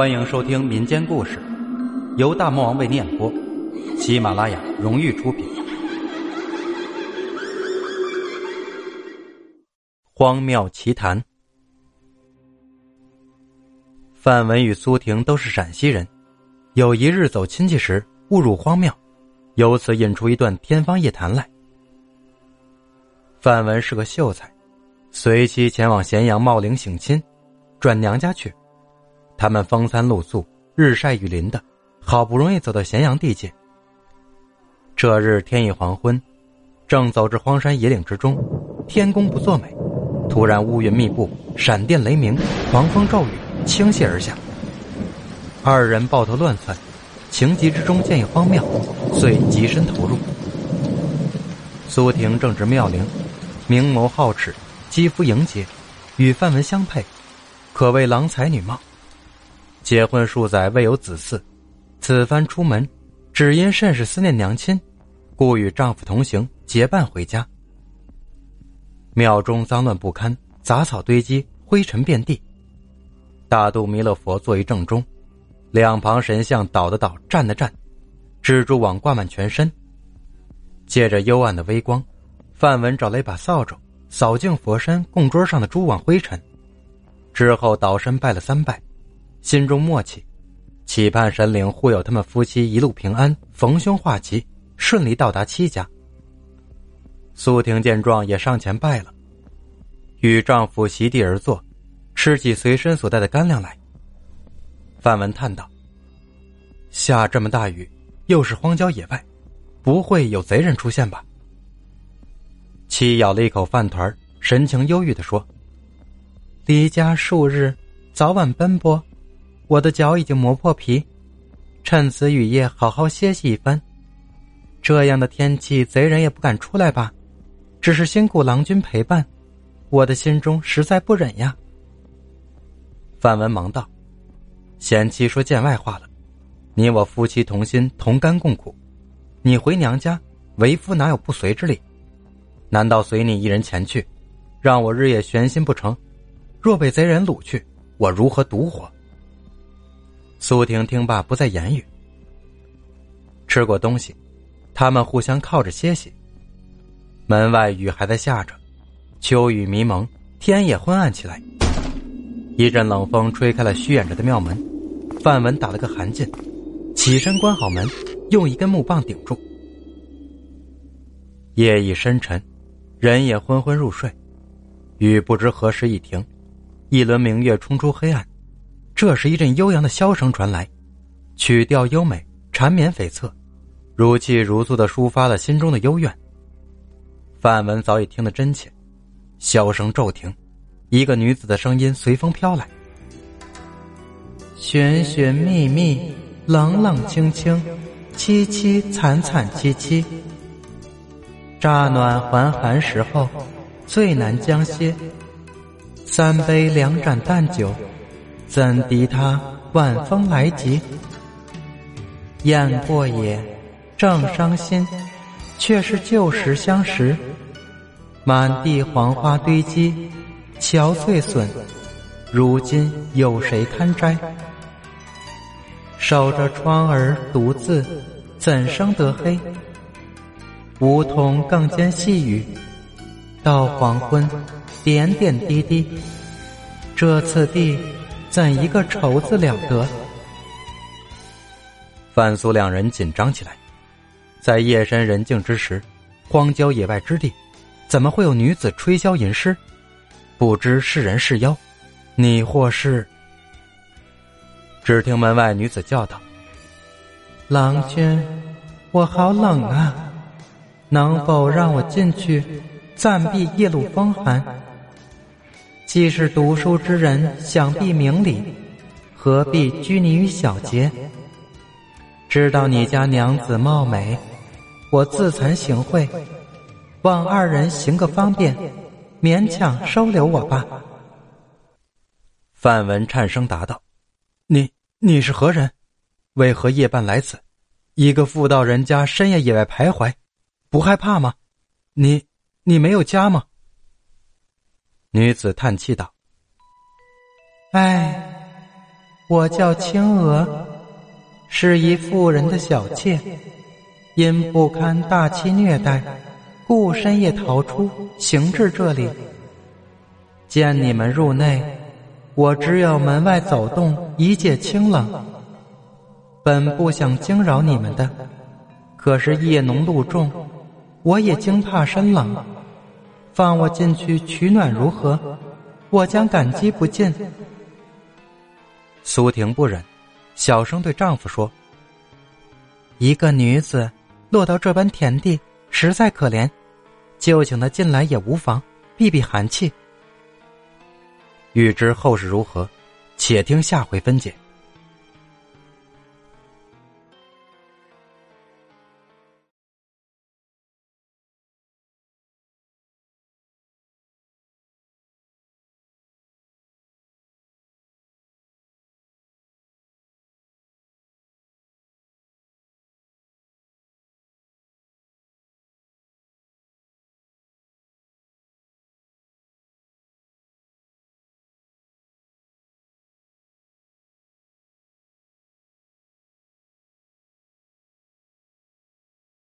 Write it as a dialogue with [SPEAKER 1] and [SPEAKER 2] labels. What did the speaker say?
[SPEAKER 1] 欢迎收听民间故事，由大魔王为你演播，喜马拉雅荣誉出品。荒谬奇谈。范文与苏婷都是陕西人，有一日走亲戚时误入荒庙，由此引出一段天方夜谭来。范文是个秀才，随妻前往咸阳茂陵省亲，转娘家去。他们风餐露宿，日晒雨淋的，好不容易走到咸阳地界。这日天已黄昏，正走至荒山野岭之中，天公不作美，突然乌云密布，闪电雷鸣，狂风骤雨倾泻而下。二人抱头乱窜，情急之中见一荒庙，遂急身投入。苏婷正值妙龄，明眸皓齿，肌肤莹洁，与范文相配，可谓郎才女貌。结婚数载未有子嗣，此番出门，只因甚是思念娘亲，故与丈夫同行，结伴回家。庙中脏乱不堪，杂草堆积，灰尘遍地。大肚弥勒佛坐于正中，两旁神像倒的倒，站的站，蜘蛛网挂满全身。借着幽暗的微光，范文找了一把扫帚，扫净佛身供桌上的蛛网灰尘，之后倒身拜了三拜。心中默契，期盼神灵护佑他们夫妻一路平安，逢凶化吉，顺利到达戚家。苏婷见状也上前拜了，与丈夫席地而坐，吃起随身所带的干粮来。范文叹道：“下这么大雨，又是荒郊野外，不会有贼人出现吧？”妻咬了一口饭团，神情忧郁的说：“离家数日，早晚奔波。”我的脚已经磨破皮，趁此雨夜好好歇息一番。这样的天气，贼人也不敢出来吧？只是辛苦郎君陪伴，我的心中实在不忍呀。范文忙道：“贤妻说见外话了，你我夫妻同心，同甘共苦。你回娘家，为夫哪有不随之理？难道随你一人前去，让我日夜悬心不成？若被贼人掳去，我如何独活？”苏婷听罢，不再言语。吃过东西，他们互相靠着歇息。门外雨还在下着，秋雨迷蒙，天也昏暗起来。一阵冷风吹开了虚掩着的庙门，范文打了个寒噤，起身关好门，用一根木棒顶住。夜已深沉，人也昏昏入睡，雨不知何时已停，一轮明月冲出黑暗。这时，一阵悠扬的箫声传来，曲调优美，缠绵悱恻，如泣如诉的抒发了心中的幽怨。范文早已听得真切，箫声骤停，一个女子的声音随风飘来：“寻寻觅觅，冷冷清清，凄凄惨惨戚戚。乍暖还寒时候，最难将歇。三杯两盏淡酒。”怎敌他晚风来急？雁过也，正伤心，却是旧时相识。满地黄花堆积，憔悴损，如今有谁堪摘？守着窗儿独自，怎生得黑？梧桐更兼细雨，到黄昏，点点滴滴。这次第。怎一个愁字了得！范苏两人紧张起来，在夜深人静之时，荒郊野外之地，怎么会有女子吹箫吟诗？不知是人是妖，你或是？只听门外女子叫道：“郎君，我好冷啊，能否让我进去，暂避夜路风寒？”既是读书之人，想必明理，何必拘泥于小节？知道你家娘子貌美，我自惭形秽，望二人行个方便，勉强收留我吧。范文颤声答道：“你你是何人？为何夜半来此？一个妇道人家，深夜野外徘徊，不害怕吗？你你没有家吗？”女子叹气道：“唉，
[SPEAKER 2] 我叫青娥，是一妇人的小妾，因不堪大妻虐待，故深夜逃出，行至这里。见你们入内，我只有门外走动，以解清冷。本不想惊扰你们的，可是夜浓露重，我也惊怕身冷。放我进去取暖如何？我将感激不尽。
[SPEAKER 1] 苏婷不忍，小声对丈夫说：“
[SPEAKER 2] 一个女子落到这般田地，实在可怜，就请她进来也无妨，避避寒气。”
[SPEAKER 1] 欲知后事如何，且听下回分解。